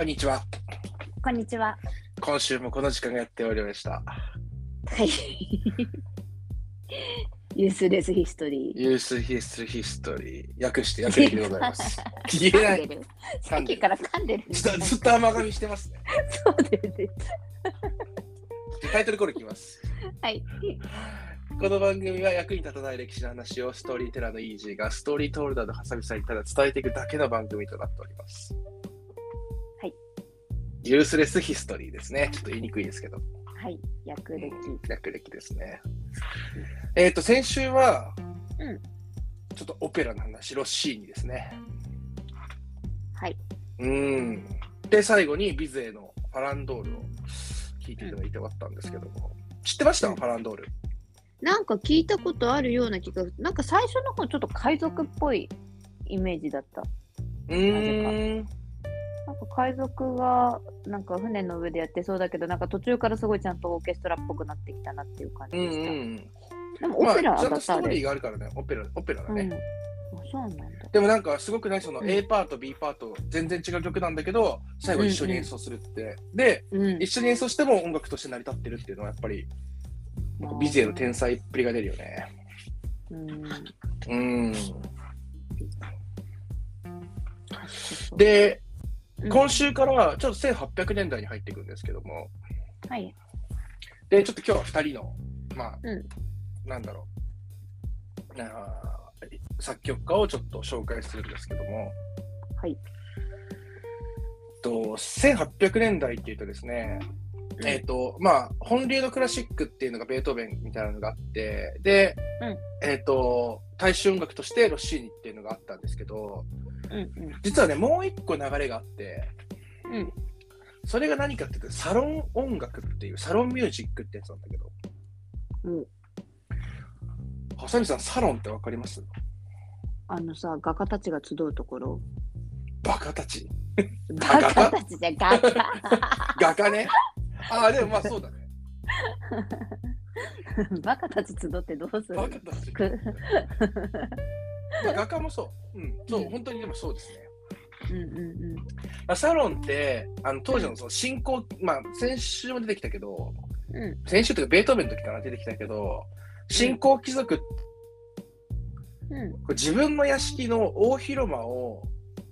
こんにちは。こんにちは。今週もこの時間がやっておりました。はい。ユースレスヒストリー。ユースヒストリーヒストリー。訳して訳でございます。言えない。さっきから噛んでる。ずっとずっと甘噛みしてますね。そうですね。タイトルコールいきます。はい。この番組は役に立たない歴史の話をストーリーテラーのイージーがストーリートールダーのハサミさんにただ伝えていくだけの番組となっております。はい。ユースレスヒストリーですね。ちょっと言いにくいですけど。はい。略歴。略歴ですね。えっ、と、先週は、うんちょっとオペラの話、ロッシーニですね。はい。うん。で、最後にビゼのファランドールを聞いていただいて終わったんですけども、知ってました、うんファランドール。なんか聞いたことあるような気が、なんか最初の方ちょっと海賊っぽいイメージだった。うーん。なんか海賊がなんか船の上でやってそうだけど、なんか途中からすごいちゃんとオーケストラっぽくなってきたなっていう感じうんでした。うん。でもオペラまあ、ちゃんだったあれ。とストーリーがあるからね、オペラ、オペラだうん。ね。あそうなんだ。でもなんかすごくない、そのうん A パート、B パート、全然違う曲なんだけど、最後一緒に演奏するって。で、うん一。緒に演奏しても音楽として成り立ってるっていうのはやっぱり、ビゼの天才っぷりが出るよね。うん。うん。で、うん今週からちょっと1800年代に入っていくんですけども、はい。で、ちょっと今日は2人の、まあ、うん。なんだろう、あー作曲家をちょっと紹介するんですけども、はい。と1800年代っていうとですね、えっ、と、まあ、本流のクラシックっていうのがベートーベンみたいなのがあって、で、うん。えっ、と、大衆音楽としてロッシーニっていうのがあったんですけど、うんうん実はね、もう一個流れがあって、うん。それが何かっていうと、サロン音楽っていう、サロンミュージックってやつなんだけど、うん。ハサミさん、サロンってわかります？あのさ、画家たちが集うところ。バカたち。画家たちじゃ画家。画家ね。ああ、でもまあそうだね。バカたち集ってどうする？バカたち。くまあ、画家もそう。うん、そう、うん。本当にでもそうですね。うんうんまあ、サロンって、あの当時のその進行、まあ、先週も出てきたけど、うん。うん先週というか、ベートーベンの時から出てきたけど、新興貴族ってうん。これ自分の屋敷の大広間を、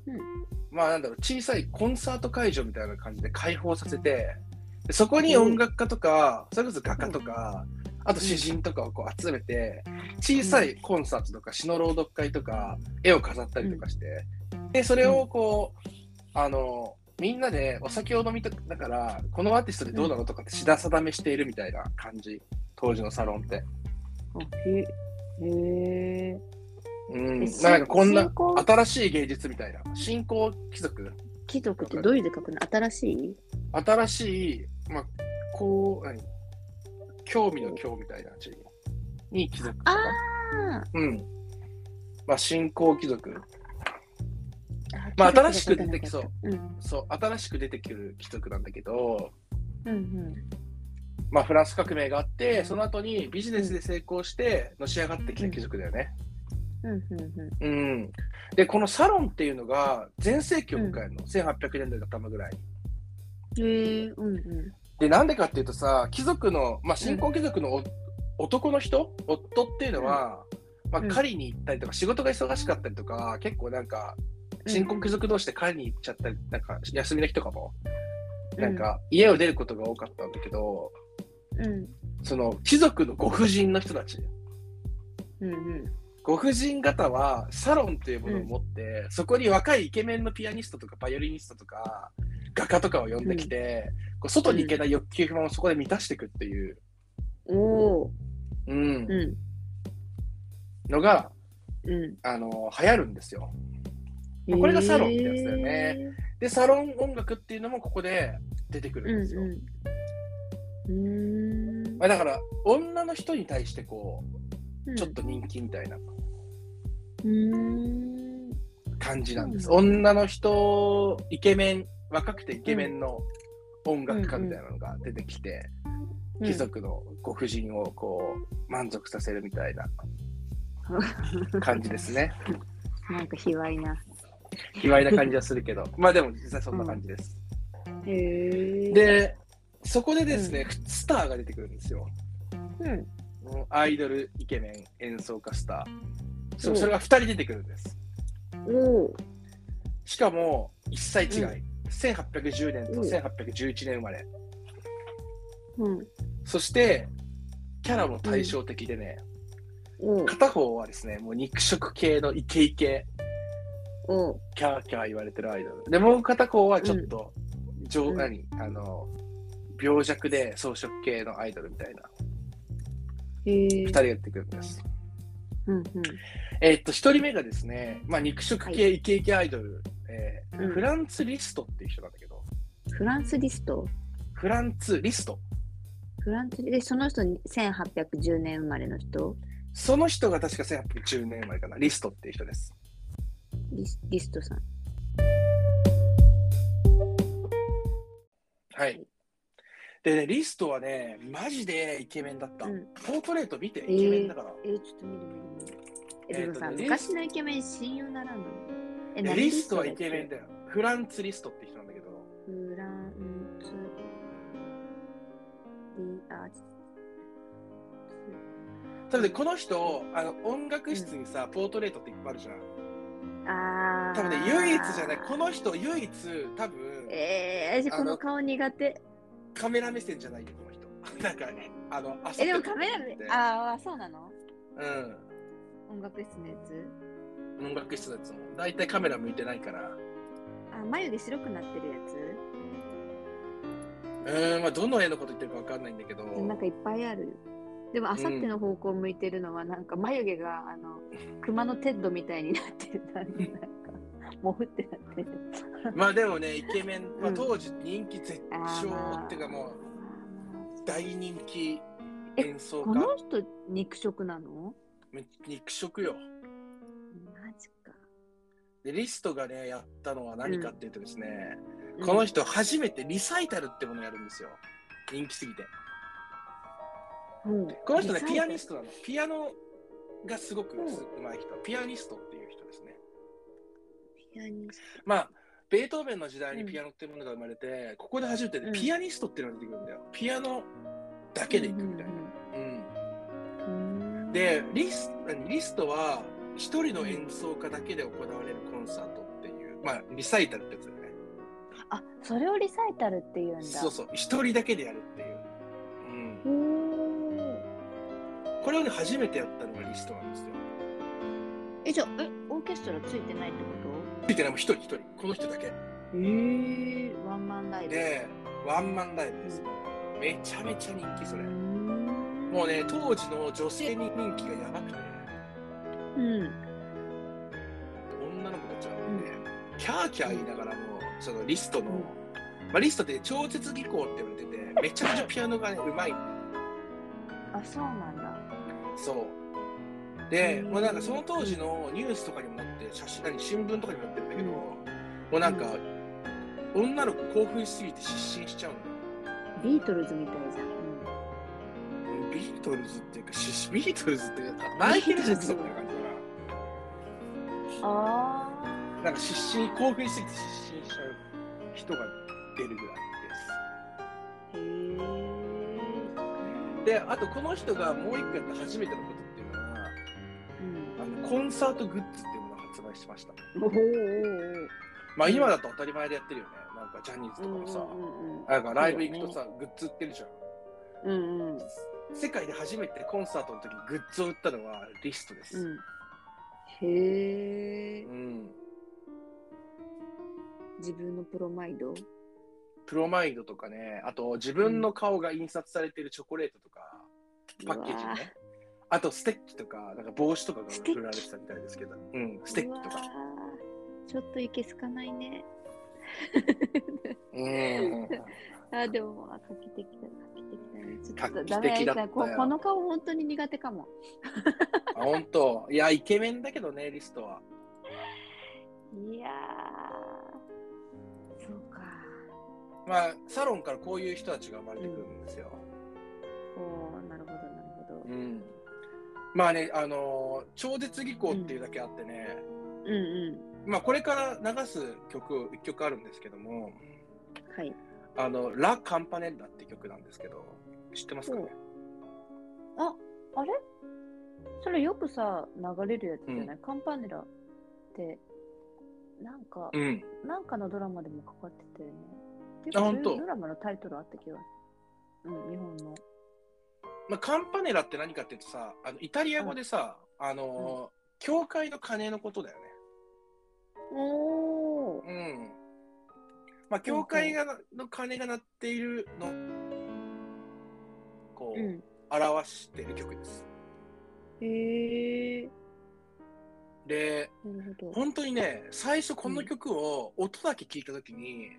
うん。まあなんだろう、小さいコンサート会場みたいな感じで開放させて、でそこに音楽家とか、それこそ画家とか、あと詩人とかをこう集めて、小さいコンサートとか詩の朗読会とか、絵を飾ったりとかして、で、それをこう、あの、みんなでお酒を飲みただから、このアーティストでどうなのとかって品定めしているみたいな感じ、当時のサロンって。あへへえ。うん、えなんかこんな新しい芸術みたいな、新興貴族、貴族ってどういう字書くの？新しい？新しい、まあ、こう、何？興味の興みたいな字に貴族とか、あうん。まあ、新興貴族、あ。まあ新しく出てきそううん。うんそう、新しく出てくる貴族なんだけど、うん。まあ、フランス革命があって、その後にビジネスで成功して、のし上がってきた貴族だよね。うんうんううん。で、このサロンっていうのが、全盛期を迎えるの、1800年代の頭ぐらい。ん。へえ。うんうん。で、なんでかっていうとさ、貴族の、まあ、新興貴族のお、男の人、夫っていうのは、まあ、うん。狩りに行ったりとか、仕事が忙しかったりとか、結構なんか、新興貴族同士で狩りに行っちゃったり、なんか、休みの日とかも、なんか、家を出ることが多かったんだけど、うん。その、貴族のご婦人の人たち、うんうん。ご婦人方はサロンというものを持って、そこに若いイケメンのピアニストとかバイオリニストとか画家とかを呼んできて、外に行けない欲求不満をそこで満たしていくっていう。うんうん。のがうん。あの流行るんですよ。まあこれがサロンってやつだよねで、サロン音楽っていうのもここで出てくうるんですよ。んうん。うーんまあ、だから、女の人に対してこうちょっと人気みたいな。感じなんです。女の人、イケメン、若くてイケメンの音楽家みたいなのが出てきて、貴族のご婦人をこう満足させるみたいな 感じですね。なんか卑猥な。卑猥な感じはするけど、まあでも実際そんな感じです。へえ。、で、そこでですね、スターが出てくるんですよ。うん。アイドル、イケメン、演奏家、スター。そうんそれが2人出てくるんです。しかも、一切違い。う1810年とうん1811年生まれ。うん。そして、キャラも対照的でね、お片方はですね、もう肉食系のイケイケ、お。キャーキャー言われてるアイドル。で、もう片方はちょっと、上うん何？あの、病弱で装飾系のアイドルみたいな、へえ。二人が出てくるんです。うんうん。えーっと、一人目がですね、まあ、肉食系イケイケアイドル、えーうんフランツ・リストっていう人なんだけど、フランスリスト？フランツ・リスト。フランスで、その人に1810年生まれの人？その人が確か1810年生まれかな、リストっていう人です。リスリストさん。はい。でね、リストはね、マジでイケメンだった。うんポートレート見て、イケメンだから。えー、ちょっと見る見る見る。え、えーとね昔のイケメン親友ならんのえでリストはイケメンだだよ。フランツ・リストって人なんだけど、フランツリあ、ちそれでこの人、あの音楽室にさ、ポートレートっていっぱいあるじゃん。あー多分ね、唯一じゃない、この人唯一、多分、えー、私この顔苦手。カメラ目線じゃないよ、この人。なんかね、あの、え、でもカメラでで、ああ、そうなの？うん。音楽室のやつ？音楽室のやつも、大体カメラ向いてないから。あ、眉毛白くなってるやつ？うーん、まあ、どの絵のこと言ってるかわかんないんだけど、なんかいっぱいあるよ。でも、あさっての方向向いてるのは、なんか眉毛が、あの、熊のテッドみたいになってる。なんか、もふってなってる。まあでもね、イケメン、まあ、うん当時人気絶頂っていうかもう、大人気え演奏家。この人、肉食なの？め肉食よ。で、リストがね、やったのは何かっていうとですね、うんこの人初めてリサイタルってものをやるんですよ。人気すぎて。うんこの人ね、ピアニト。ストなの。ピアノがすごくうまい人。ピアニストっていう人ですね。ピアニスまあ、ベートーベンの時代にうんピアノっていうものが生まれて、ここで初めてね、うんピアニストっていうのが出てくるんだよ。ピアノだトけでいくみたいな。うんうんでリス、何？リストは一人の演奏家だけで行われるコンサートっていう、まあ、リサイタルってやつだよね。あ、それをリサイタルって言うんだ。そうそう、一人だけでやるっていう。うん、これをね、初めてやったのがリストなんですよ。え、じゃあ、え、オーケストラついてないってこついてないもう一人一人、この人だけ。とえー、ワンマンライブ。で、ワンマンライブです。めちゃめちゃ人気、それ。うんもうね、当時の女性に人気がやばくて、うん。女の子たちはもうね、キャーキャー言いながらも、そのリストの、うんまあ、リストって超絶技巧って言われてて、めちゃめちゃピアノがね、うまいんだよあ、そうなんだ。そう。で、うんもうなんかその当時のニュースとかにもなって、写真、何、新聞とかにもなってるんだけど、もうなんか、女の子興奮しすぎて失神しちゃうんだよ。ビートルズみたいじゃん。うんビートルズっていうか、しビートルズっていうか、マイケル・ジャクソンみたあな。なんか失神、興奮しすぎて失神しちゃう人が出るぐらいー。へえ。です。で、あとこの人がもう一個やった初めてのことっていうのは、うん。あのコンサートグッズっていうものを発売しました。おおおまあ今だと当たり前でやってるよね。なんかジャニーズとかもさ、なんかライブ行くとさ、グッズ売ってるじゃん。うんうん世界で初めてコンサートの時にグッズを売ったのはリストです。うん。へえう。ん。自分のプロマイド？プロマイドとかね、あと自分の顔が印刷されてるチョコレートとか、パッケージね。あとステッキとか、なんか帽子とかが売られてたみたいですけど、うん、ステッキとか。ちょっといけすかないね。うん。あ、でも、あ、かけてきた、かけてきたね。ちょっと画期ダメ的だったよここの顔本当に苦手かも。あ、本当。いや、イケメンだけどね、リストは。いやー、そうか。まあ、サロンからこういう人たちが生まれてくるんですよ。おー、なるほど、なるほど。うん。まあね、あのー超絶技巧っていうだけあってね、うんうまあこれから流す曲、一曲あるんですけども、ん。はい。あの、ラ・カンパネッラって曲なんですけど、知ってますかね？あ、あれ？それよくさ、流れるやつじゃない、カンパネラって、なんか、うん。なんかのドラマでもかかってたよね。てあかそういうドラマのタイトルあった気がする。うん、日本の。まあ、カンパネラって何かっていうとさ、あのイタリア語でさ、あのー教会の鐘のことだよね。おー。うん。まあ、教会がの鐘が鳴っているのこう、うん。表している曲です。へえで、ー。なるほど。本当にね、最初この曲を音だけ聞いたときに、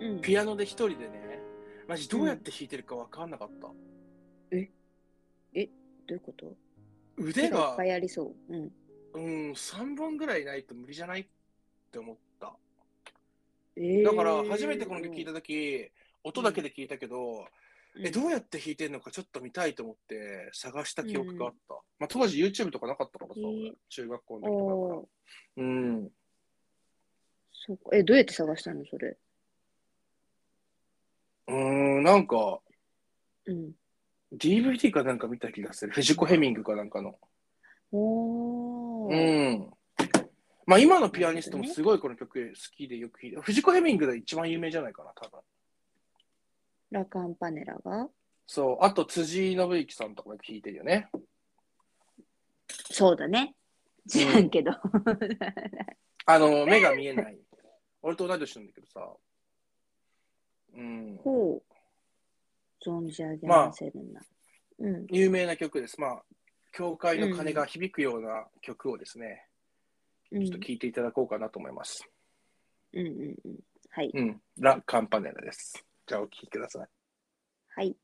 うん、ピアノで一人でね、マジどうやって弾いてるか分かんなかった。どういうこと？腕手がいっがぱ、いありそう。うん。うん、3本ぐらいないと無理じゃないって思った。えー、だから、初めてこの曲聞いたとき、音だけで聞いたけど、うんえ、どうやって弾いてんのかちょっと見たいと思って探した記憶があった。まあ、当時 YouTube とかなかったからさ、えー俺中学校の時とかだから。うん。そうか。え、どうやって探したのそれ？うーん、なんか、うん。DVD かなんか見た気がする。藤子ヘミングかなんかの。おうー。ん。まあ今のピアニストもすごいこの曲好きでよく弾いて、藤子ヘミングが一番有名じゃないかな、多分。ラカンパネラがそう、あと辻信之さんとかもよく弾いてるよね。そうだね。知らんけど。あの、目が見えない。俺と同い年なんだけどさ。うん。ほう。存じ上げませんな。うん。有名な曲です。まあ、教会の鐘が響くような曲をですね、うんちょっと聞いていただこうかなと思います。うんうんうん。はい。うん。ラ・カンパネラです。じゃあお聞きください。はい。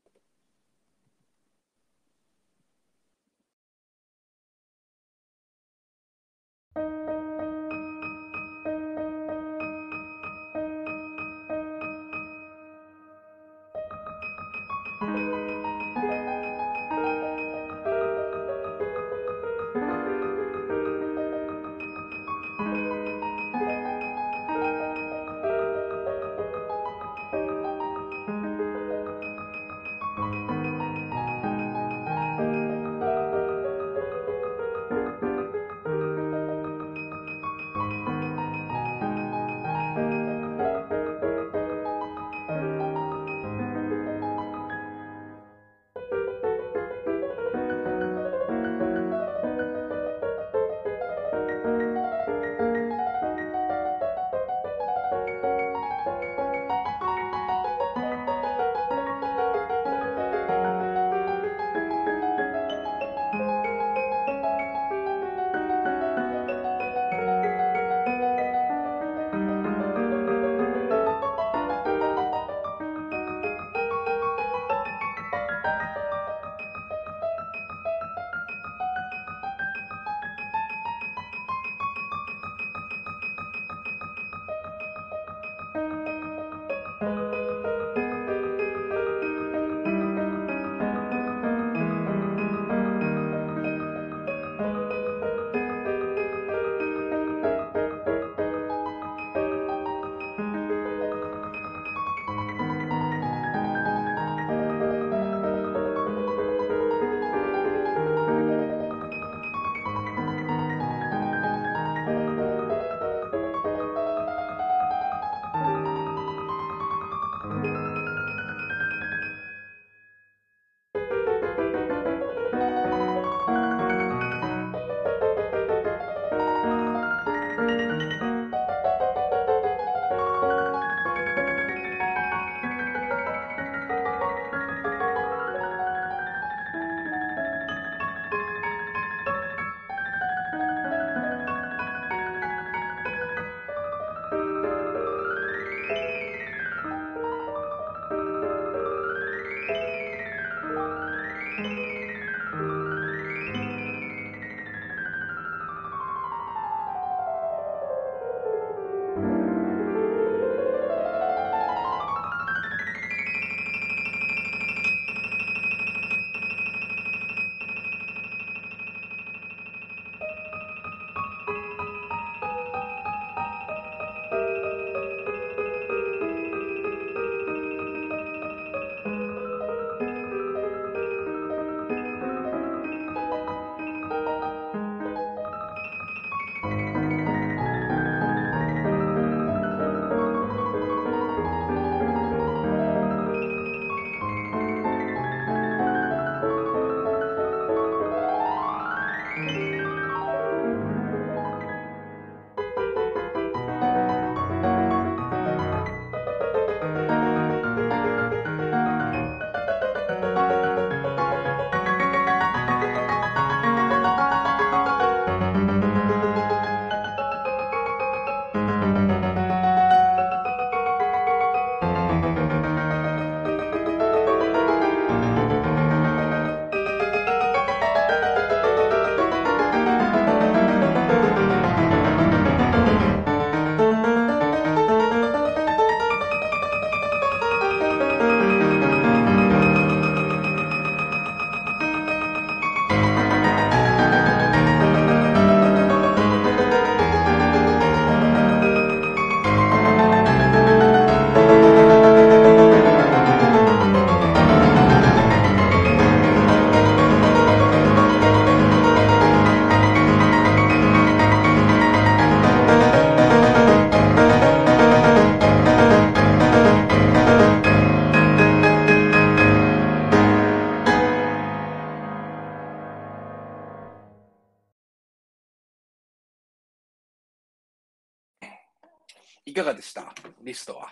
いかがでした？リストは。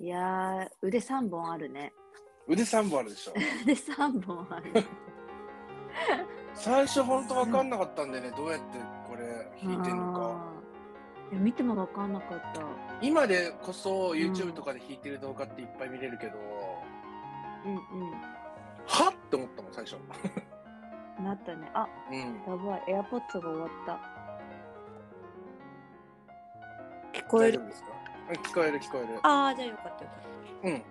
いやー、腕3本あるね。腕3本あるでしょ。腕3本ある。最初ほんと分かんなかったんでね、どうやってこれ弾いてんのか。いや見ても分かんなかった。今でこそ YouTube とかで弾いてる動画っていっぱい見れるけど、うんはっ？って思ったもん、最初。うん。なったね。あ、うん。やばい。エアポッツが終わった。こえる大丈夫。ですか？うん聞こえる聞こえる。ああ、じゃあよかったよかっうん。た。よ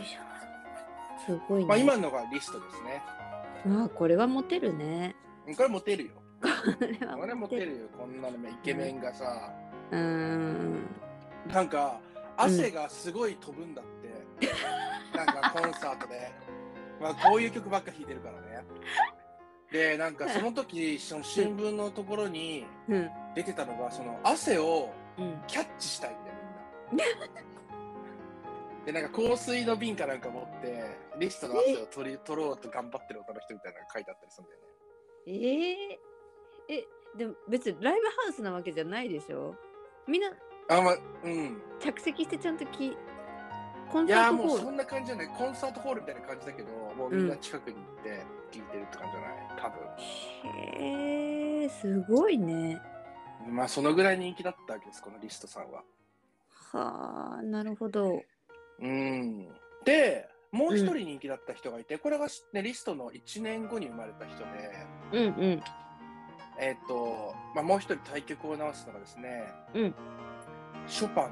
いしょ。すごいね。まあ今のがリストですね。ああ、これはモテるね。うんこれモテるよ。これモテるよ。こんなのイケメンがさ、うーん。なんか汗がすごい飛ぶんだって。なんかコンサートで。まあこういう曲ばっか弾いてるからね。で、なんかその時、その新聞のところにうん。出てたのが、その汗をうん。キャッチしたいんだよ、みんな。で、なんか香水の瓶かなんか持って、リストの汗を取り取ろうと頑張ってる女の人みたいなのが書いてあったりするんだよね。えええ、でも別にライブハウスなわけじゃないでしょ？みんなあ、まあ、うん。着席してちゃんとき、コンいやーサートホール？もうそんな感じじゃない。コンサートホールみたいな感じだけど、もうみんな近くに行って聞いてるって感じじゃない？多へえ、すごいね。分。まあそのぐらい人気だったわけです、このリストさんは。はあ、なるほど。うん。で、もう一人人気だった人がいて、これが、ね、リストの1年後に生まれた人で、うんうん。えっ、と、まあもう一人対局を直すのがですね、うんショパン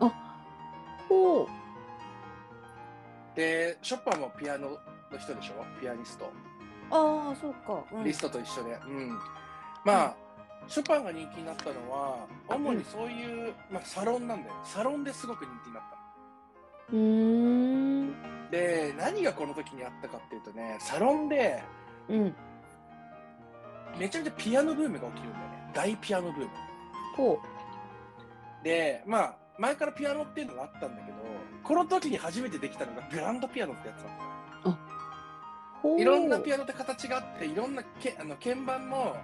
なんですよ。ほう。で、ショパンもピアノの人でしょ？ピアニスト。ああ、そうか。うんリストと一緒で。うん。まあ、ショパンが人気になったのは、主にそういう、まあ、サロンなんだよ。サロンですごく人気になったうーん。の。で、何がこの時にあったかっていうとね、サロンでうん。めちゃめちゃピアノブームが起きるんだよね。大ピアノブーム。ほで、まあ、前からピアノっていうのがあったんだけど、この時に初めてできたのがグランドピアノってやつなんだよ。う。ほう。いろんなピアアノって形があって、いろんなけあの鍵盤もノ、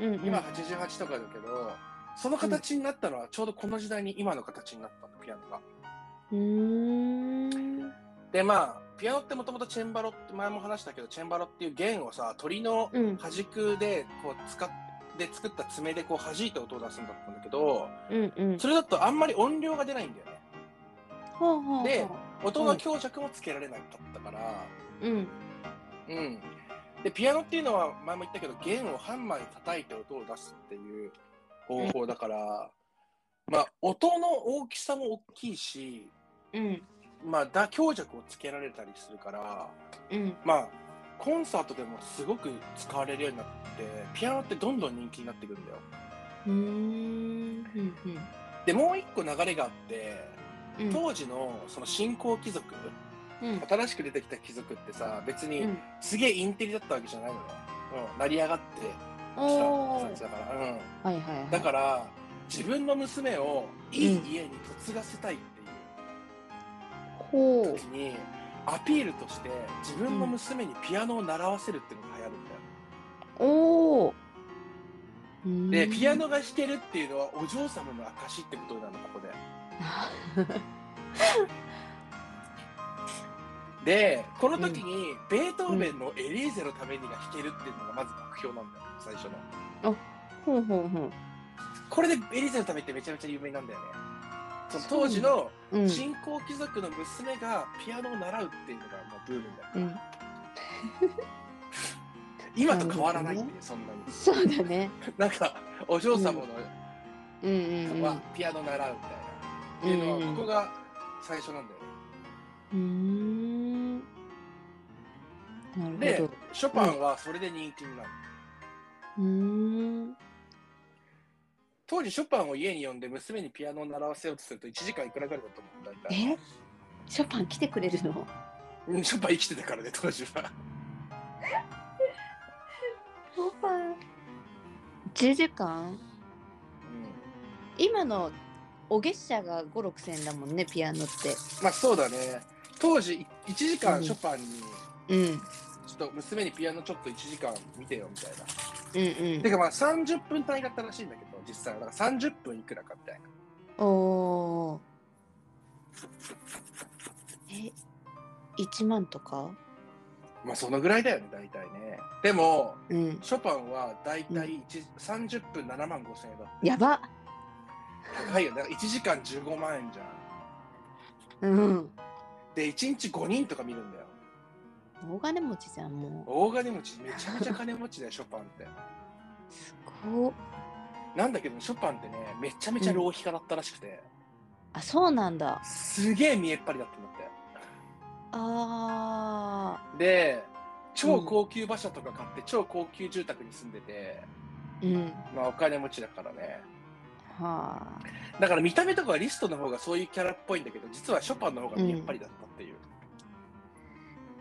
うんうん、今88とかだけど、その形になったのはちょうどこの時代に今の形になったの、ピアノが。うーん。で、まあ、ピアノってもともとチェンバロって前も話したけど、チェンバロっていう弦をさ、鳥のうん。端軸でこう使って作った爪でこう弾いて音を出すんだったんだけど、うんうん。それだとあんまり音量が出ないんだよね。ほうほうほう。で音の強弱もつけられなかったから、うん。うん。で、ピアノっていうのは前も言ったけど、弦をハンマーに叩いて音を出すっていう方法だから、まあ、音の大きさも大きいし、うん。まあ、だ強弱をつけられたりするから、うん。まあ、コンサートでもすごく使われるようになって、ピアノってどんどん人気になってくるんだよ。うーん。うんで、もう一個流れがあって、うん。当時のその新興貴族、うん。新しく出てきた貴族ってさ、別にうん。すげえインテリだったわけじゃないのよ。うん、成り上がってきた人たちだから。うん。はいはいはい。だから、自分の娘をいい家に嫁がせたいっていうほ時に、アピールとして自分の娘にピアノを習わせるっていうのが流行るんだよ。お。で、ピアノが弾けるっていうのはお嬢様の証ってことなの、ここで。で、この時に、ベートーベンのエリーゼのためにが弾けるっていうのがまず目標なんだよ、最初の。ほうほうほこれでエリーゼのためってめちゃめちゃ有名なんだよね。その当時のう。うん。新興貴族の娘がピアノを習うっていうのがまあブームだよ。うん。今と変わらないっていう、そんなに。そうだね。なんか、お嬢様のうんうんうん。はピアノ習うみたいな。っていうのは、ここが最初なんだよね。うーん。なるでショパンはそれで人気になる。うーん。当時、ショパンを家に呼んで娘にピアノを習わせようとすると1時間いくらぐらいだと思う大体。え？ショパン来てくれるの？うんショパン生きてたからね、当時は。ショパン。10時間？うん今のお月謝が5、6千だもんね、ピアノって。まあそうだね。当時、1時間うんショパンに、うん。ちょっと娘にピアノちょっと1時間見てよみたいな。うんうんて。かまあ30分単位だったらしいんだけど、実際は。だから30分いくらかみたいな。おー。え、1万とか？まあそのぐらいだよね、大体ね。でも、うん。ショパンは大体一30分7万5千円だって。やば高いよね。1時間15万円じゃん。うん。で、1日5人とか見るんだよ。大金持ちじゃん、も大金持ち、めちゃめちゃ金持ちだよ、ショパンって。う。すごっ。なんだけど、ショパンってね、めちゃめちゃ浪費家だったらしくて、あ、そうなんだ。すげえ見えっ張りだったんだって。あで、超高級馬車とか買って、超高級住宅に住んでて、ー。うん。まあお金持ちだからね。はあ。だから見た目とかはリストの方がそういうキャラっぽいんだけど、実はショパンの方が見えっ張りだったっていう。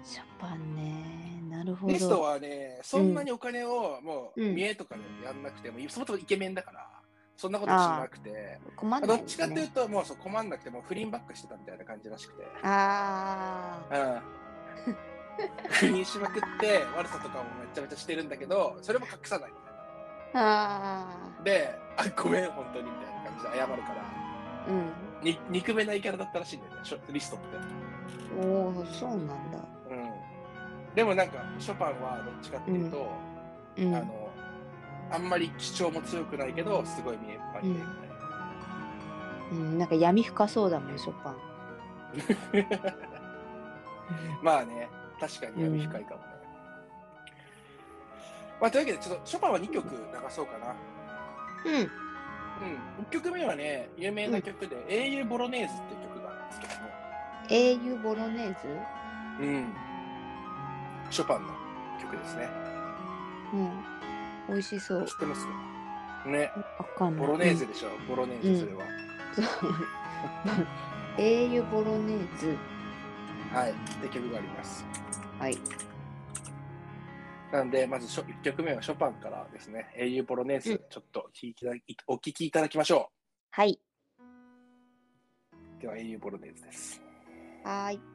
ショパンね。なるほど。リストはね、そんなにお金をもううん見えとかでやんなくても、そもそもイケメンだから、そんなことしなくて、困んない、ね。どっちかっていうと、もうそう困んなくても不倫ばっかしてたみたいな感じらしくて。ああ。うん。不倫しまくって、悪さとかもめちゃめちゃしてるんだけど、それも隠さないみたいあな。で、あ、ごめん、本当にみたいな感じで謝るから、あ。うん。に憎めないキャラだったらしいんだよね、リストって。おお、そうなんだ。うん。でもなんか、ショパンはどっちかっていうと、うん。あの、あんまり主張も強くないけど、すごい見えっ張りでみたいな。うん、なんか闇深そうだもん、ショパン。まあね、確かに闇深いかもね。まあ、というわけで、ちょっとショパンは2曲流そうかな。うん。うん。1曲目はね、有名な曲で、英雄ボロネーズっていう曲があるんですけども、英雄ボロネーズ？うん。ショパンの曲ですね。うん。美味しそう知。ってます？ね。わかんない。ボロネーゼでしょ、ボロネーゼ、それは。そう英雄ボロネーズ。はい。って曲があります。はい。なんで、まず1曲目はショパンからですね、英雄ボロネーうんズ、ちょっと聞きお聞きいただきましょはい。う。では、英雄ボロネーズです。はーい。「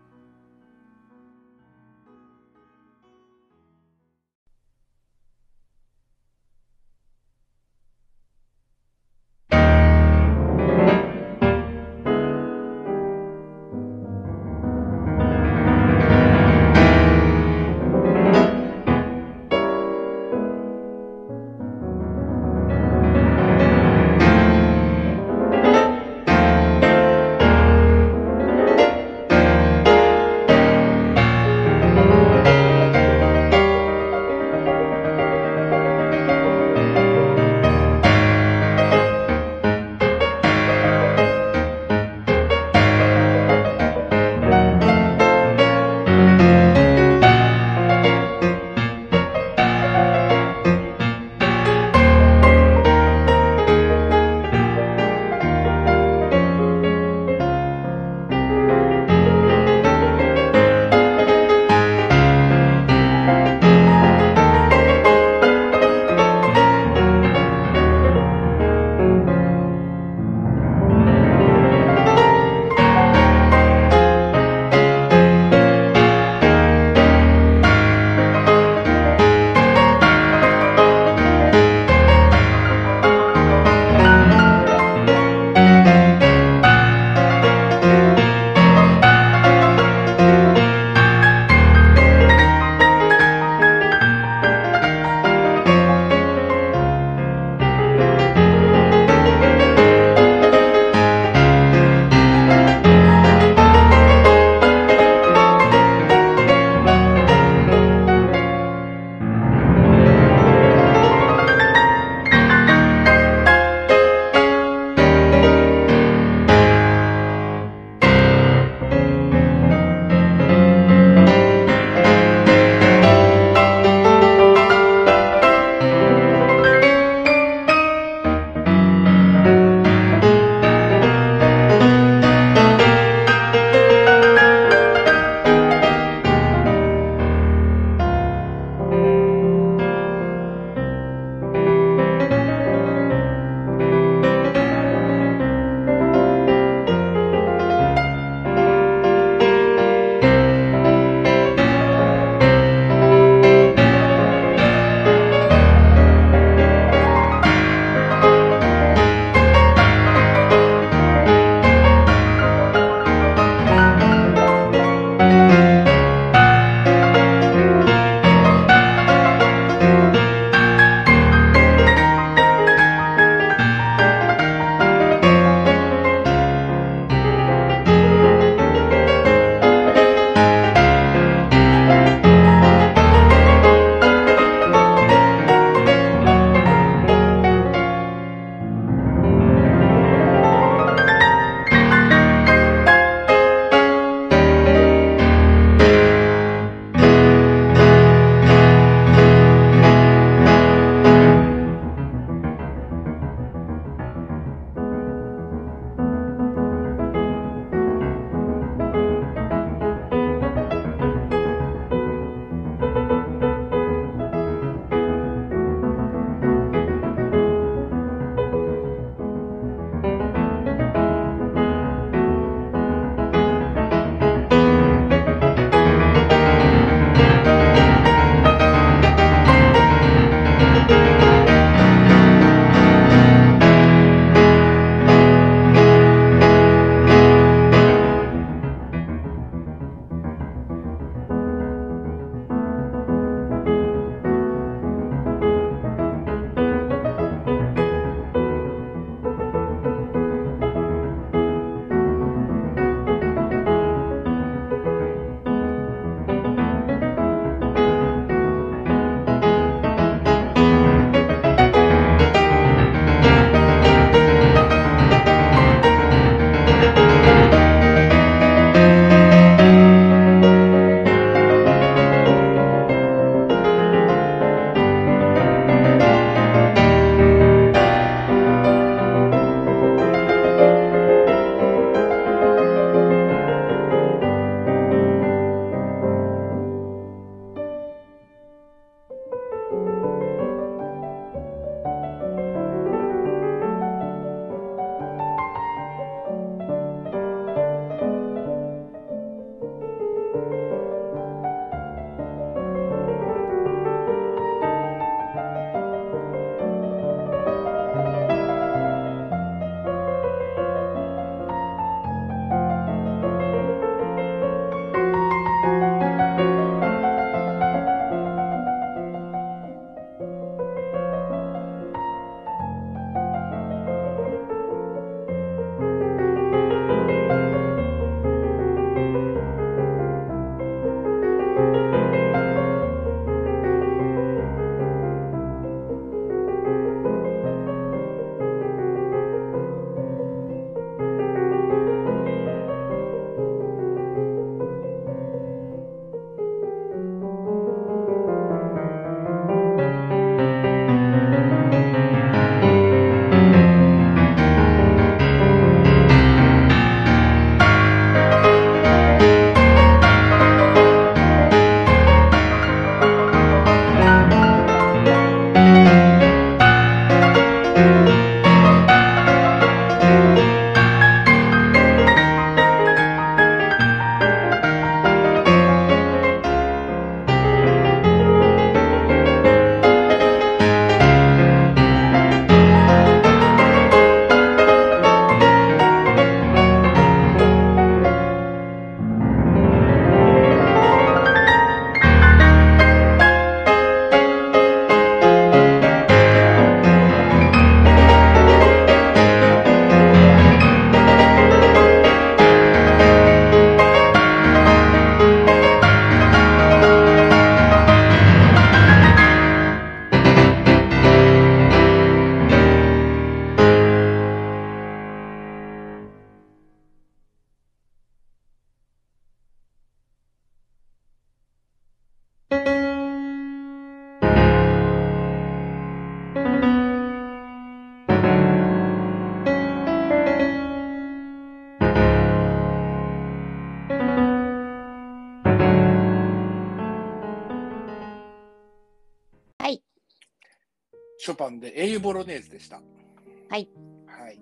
パンで英雄ボロネーズでした。はい。はい。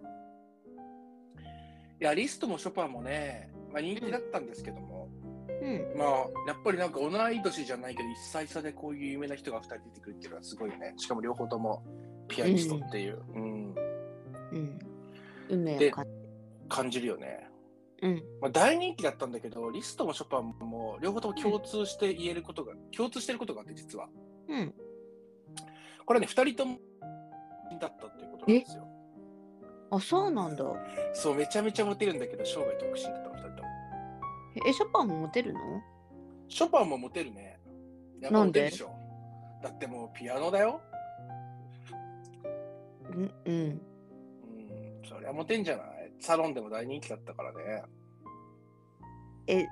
いや、リストもショパンもね、まあ、人気だったんですけども、うん。まあ、やっぱりなんか同い年じゃないけど、1歳差でこういう有名な人が2人出てくるっていうのはすごいよね。しかも両方ともピアニストっていう、うん、うん。運命を感じるよね。うん。まあ、大人気だったんだけど、リストもショパンも両方とも共通して言えることが、共通してることがあって、実は。うん。これね、2人ともだったっていうことなんですよ。あ、そうなんだ。そう、めちゃめちゃモテるんだけど、生涯独身だったの、2人とも。え、ショパンもモテるの？ショパンもモテるね。やっぱなんでモテるでしょ。だってもうピアノだよ。うん。うん。うん、そりゃモテんじゃない？サロンでも大人気だったからね。え、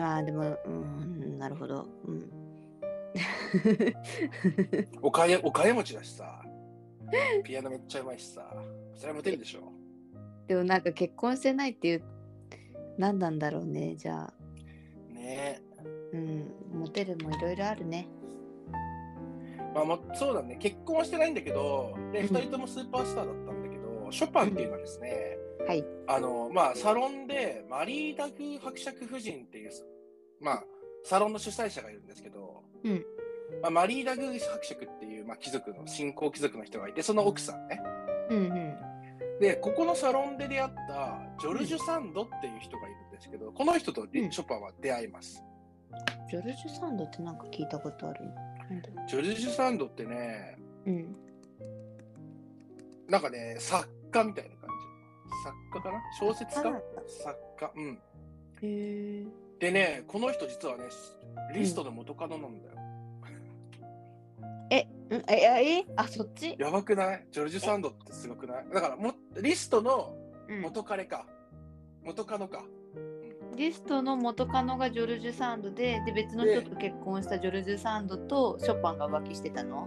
あーでも、うん、なるほど。うん。お金、お金持ちだしさ。ピアノめっちゃうまいしさ。それはモテるでしょ。でもなんか結婚してないっていう、何なんだろうね、じゃあ。ねうん、モテるもいろいろあるね。まあ、もそうだね。結婚はしてないんだけど、で、うん二人ともスーパースターだったんだけど、ショパンっていうのはですね、はい。あの、まあ、サロンでマリー・ダグ伯爵夫人っていう、まあ、サロンの主催者がいるんですけど、うんまあ、マリー・ダグ伯爵っていう、まあ、貴族の、新興貴族の人がいて、その奥さんね。うんうん。で、ここのサロンで出会ったジョルジュ・サンドっていう人がいるんですけど、この人とショパンは出会います。ジョルジュサンドってなんか聞いたことあるジョルジュ・サンドってね、うん。なんかね、作家みたいな感じ。作家かな？小説家？あ作家。うん。へえ。でね、この人実はね、リストの元カノなんだよ。え、うん、え、え、あ、そっち？やばくない？ジョルジュ・サンドってすごくない？だからも、リストのうん元彼か。元カノか。リストの元カノがジョルジュ・サンドで、で、別の人と結婚したジョルジュ・サンドとショパンが浮気してたの？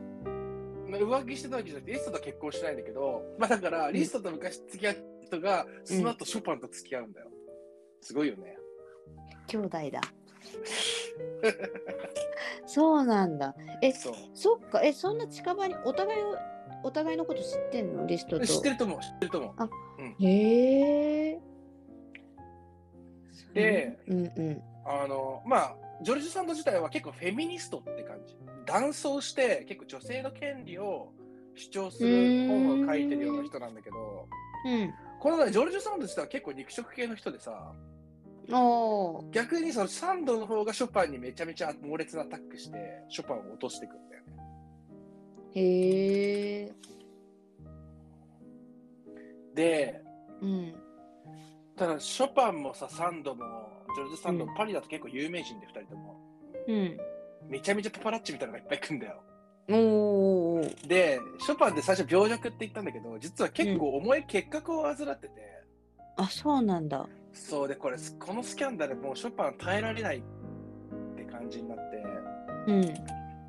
浮気してたわけじゃなくて、リストとは結婚してないんだけど、まあだから、リストと昔付き合った人が、その後ショパンと付き合うんだよ。すごいよね。兄弟だ。そうなんだ。え、そう。そっか、え、そんな近場にお互いを、お互いのこと知ってんの？リストと。知ってると思う、知ってると思う。へえ。で、うんうん。あの、まあ、ジョルジュ・サンド自体は結構フェミニストって感じ。男装して結構女性の権利を主張する本を書いてるような人なんだけど、うん。このね、ジョルジュ・サンド自体は結構肉食系の人でさ、逆にそのサンドの方がショパンにめちゃめちゃ猛烈なアタックして、ショパンを落としていくんだよね。へえ。で、うん。ただショパンもさ、サンドも、ジョルジュ・サンドもうんパリだと結構有名人で2人とも、うん。めちゃめちゃパパラッチみたいなのがいっぱい来るんだよ。おーで、ショパンって最初病弱って言ったんだけど、実は結構重い結核を患ってて、あ、そうなんだ。そうで、これ、このスキャンダルもうショパン耐えられないって感じになって、うん。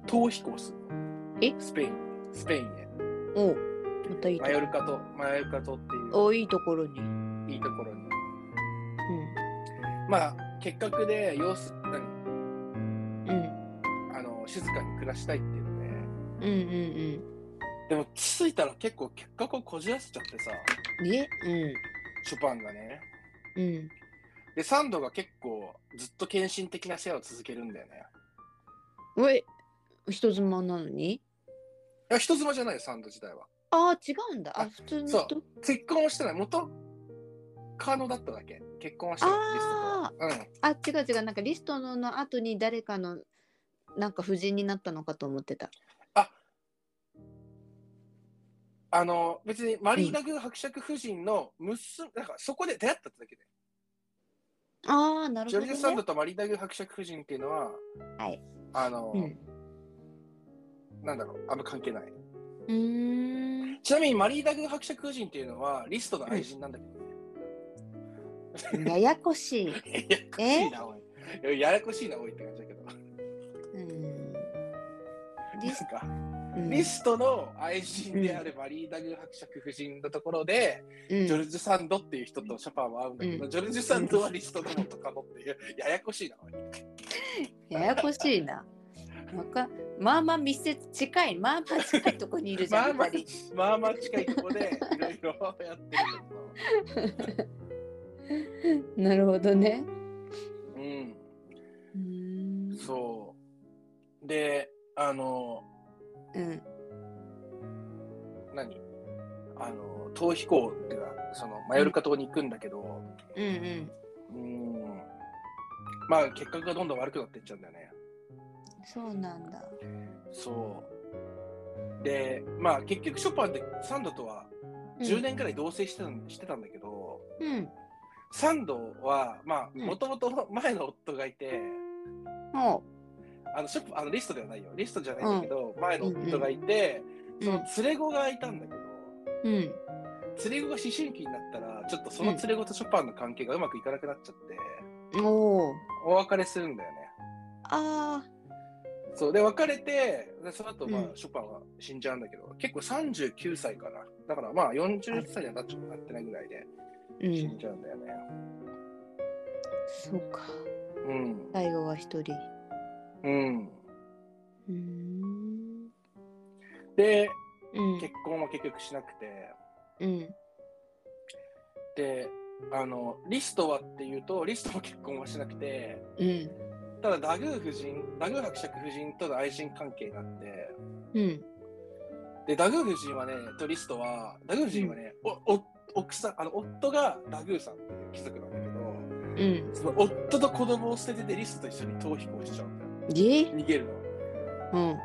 逃避行するの。え？スペイン、スペインへ。おまたいいとマヨルカ島、マヨルカ島っていうおいいところに。うん。いいところに。まあ、結核で様子、何？うん。あの、静かに暮らしたいっていうので、うんうんでも着いたら結構結核をこじらせちゃってさ、うん。えショパンがね。うん。うん。で、サンドが結構ずっと献身的なシェアを続けるんだよね。おい、人妻なのに？いや、人妻じゃないよ、サンド自体は。ああ、違うんだ。あ、あ普通のそ人？結婚はしてない。元カノだっただけ。結婚はしてない。リストとはうん。あ、違う違う。なんかリストのの後に誰かのなんか夫人になったのかと思ってた。あの、別にマリー・ダグ伯爵夫人の娘、なんかそこで出会ったってだけで。ああ、なるジョルジュ・サンほど、ね。ドとマリー・ダグ伯爵夫人っていうのは、はい。あの、うん。なんだろう、あんま関係ない。うーん。ちなみにマリー・ダグ伯爵夫人っていうのは、リストの愛人なんだけどね。ややこしい。ややこしいな、おい。いやややこしいな、おいって感じだけど。うん。リスか、うんリストの愛人であるマリー・ダグ伯爵夫人のところで、うんジョルジュ・サンドっていう人とショパンは会うんだけど、うんジョルジュ・サンドはリストの元カノっていう、ややこしいな。ややこしいな。まあまあ密接近いまあまあ近いとこにいるじゃん、まあまあまあまあ近いところでいろいろやってる。なるほどねうん。うーんそう。で、あの、うん。何？あの、逃避行っていうか、その、マヨルカ島に行くんだけど、うんうん。うん。まあ、結果がどんどん悪くなっていっちゃうんだよね。そうなんだ。そう。で、まあ、結局、ショパンってサンドとは10年くらい同棲してたん,、してたんだけど、うん。サンドは、まあ、うん。もともと前の夫がいて、ほあのショップあのリストではないよ。リストじゃないんだけど、前の夫がいて、うその連れ子がいたんだけど、うん連れ子が思春期になったら、ちょっとその連れ子とショパンの関係がうまくいかなくなっちゃって、おおお別れするんだよね。あそう。で、別れて、でその後、まあ、うんショパンは死んじゃうんだけど、結構39歳かな。だからまあ、40歳にはなっちゃなってないぐらいで死んじゃうんだよね。そうかうん。最後は一人うん。うーんで、うん。結婚は結局しなくて、うん。で、あの、リストはっていうと、リストも結婚はしなくて、うん。ただダグー夫人、ダグー伯爵夫人との愛人関係があって、うん。で、ダグー夫人はね、とリストは、ダグー夫人はね、おお奥さん、あの、夫がダグーさんっていう貴族なんだけど、うん。その夫と子供を捨てててリストと一緒に逃避行しちゃうんだよ。で逃げるの。うん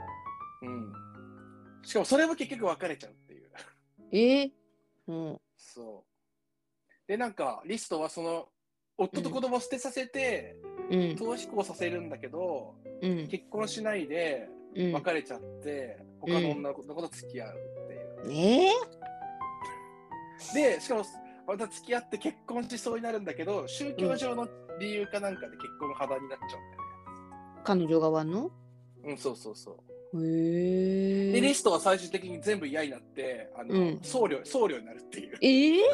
うん。しかもそれも結局別れちゃうっていう。えうんそう。で、なんか、リストはその、夫と子供を捨てさせて、うん逃避行させるんだけど、うん結婚しないでうん別れちゃって、他の女の子と付き合うっていう。えで、しかも、また付き合って結婚しそうになるんだけど、宗教上の理由かなんかで結婚肌になっちゃうんだよ彼女側の？ね。うん、そうそうそう。へえで、リストは最終的に全部嫌になって、あの、うん僧侶、僧侶になるっていう。ええ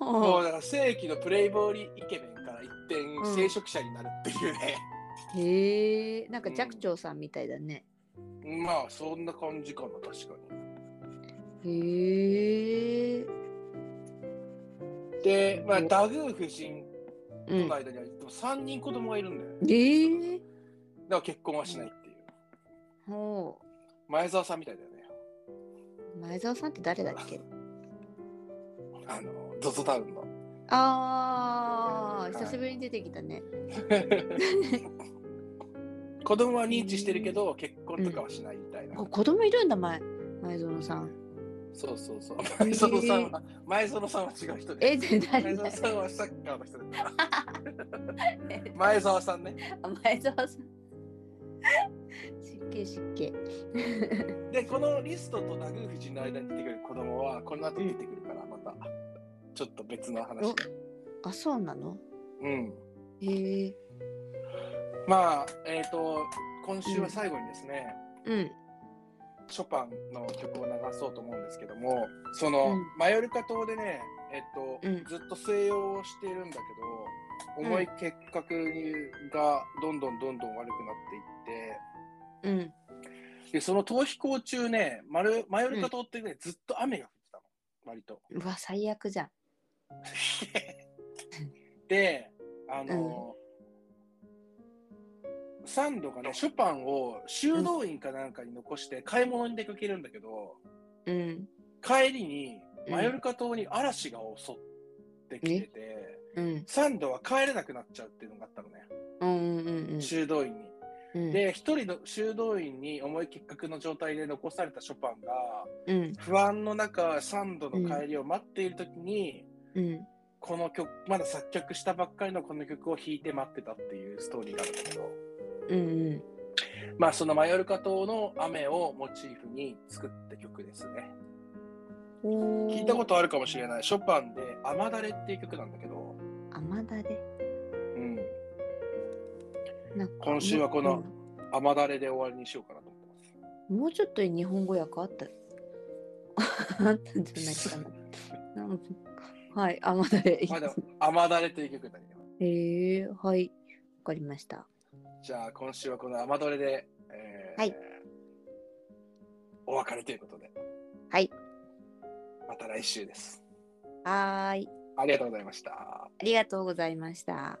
もうだから正規のプレイボーイイケメンから一転、うん聖職者になるっていうね。へえなんか寂聴さんみたいだね。まあ、そんな感じかな、確かに。へえ。で、まあ、おダグー夫人とうんの。間には3人子供がいるんだよね。ええ。だから結婚はしないっていう。ほ前澤さんみたいだよね。う。前澤さんって誰だっけ？あの、ゾゾタウンの。ああ、い久しぶりに出てきたね。子供は認知してるけど、結婚とかはしないみたいな。あ子供いるんだ、前。前園さん。そうそうそう。前園さんは、前園さんは違う人で。え、で誰前だ園さんはサッカーの人だ 前澤さんね。あ前澤さん。で、このリストとダグー夫人の間に出てくる子供は、この後出てくるから、また、ちょっと別の話で。あ、そうなの？うん。へえ。まあ、えっ、と、今週は最後にですね、うん。ショパンの曲を流そうと思うんですけども、その、うんマヨルカ島でね、えっ、と、うんずっと静養をしているんだけど、重い結核がどんどんどんどん悪くなっていって、うん。で、その逃避行中ね、マルマヨルカ島ってね、ずっと雨が降ってたの、割と。うわ、最悪じゃん。で、あの、サンドがね、ショパンを修道院かなんかに残して買い物に出かけるんだけど、うん。帰りにうんマヨルカ島に嵐が襲ってきてて、うん。サンドは帰れなくなっちゃうっていうのがあったのね、うんうんうん修道院に。うん。で、一人の修道院に重い結核の状態で残されたショパンが、うん。不安の中、サンドの帰りを待っている時に、うん。この曲、まだ作曲したばっかりのこの曲を弾いて待ってたっていうストーリーがあるんだけど、うんうん。まあそのマヨルカ島の雨をモチーフに作った曲ですね。聞聞いたことあるかもしれない。ショパンで雨だれっていう曲なんだけど、雨だれ？うん。今週はこの雨だれで終わりにしようかなと思ってます。うんもうちょっと日本語訳あった？あったんじゃないかな。はい、あ、まだれ。雨だれという曲になります。へえはい。わかりました。じゃあ、今週はこの雨どれで、えーはいお別れということで、はい。また来週です。はーい。ありがとうございました。ありがとうございました。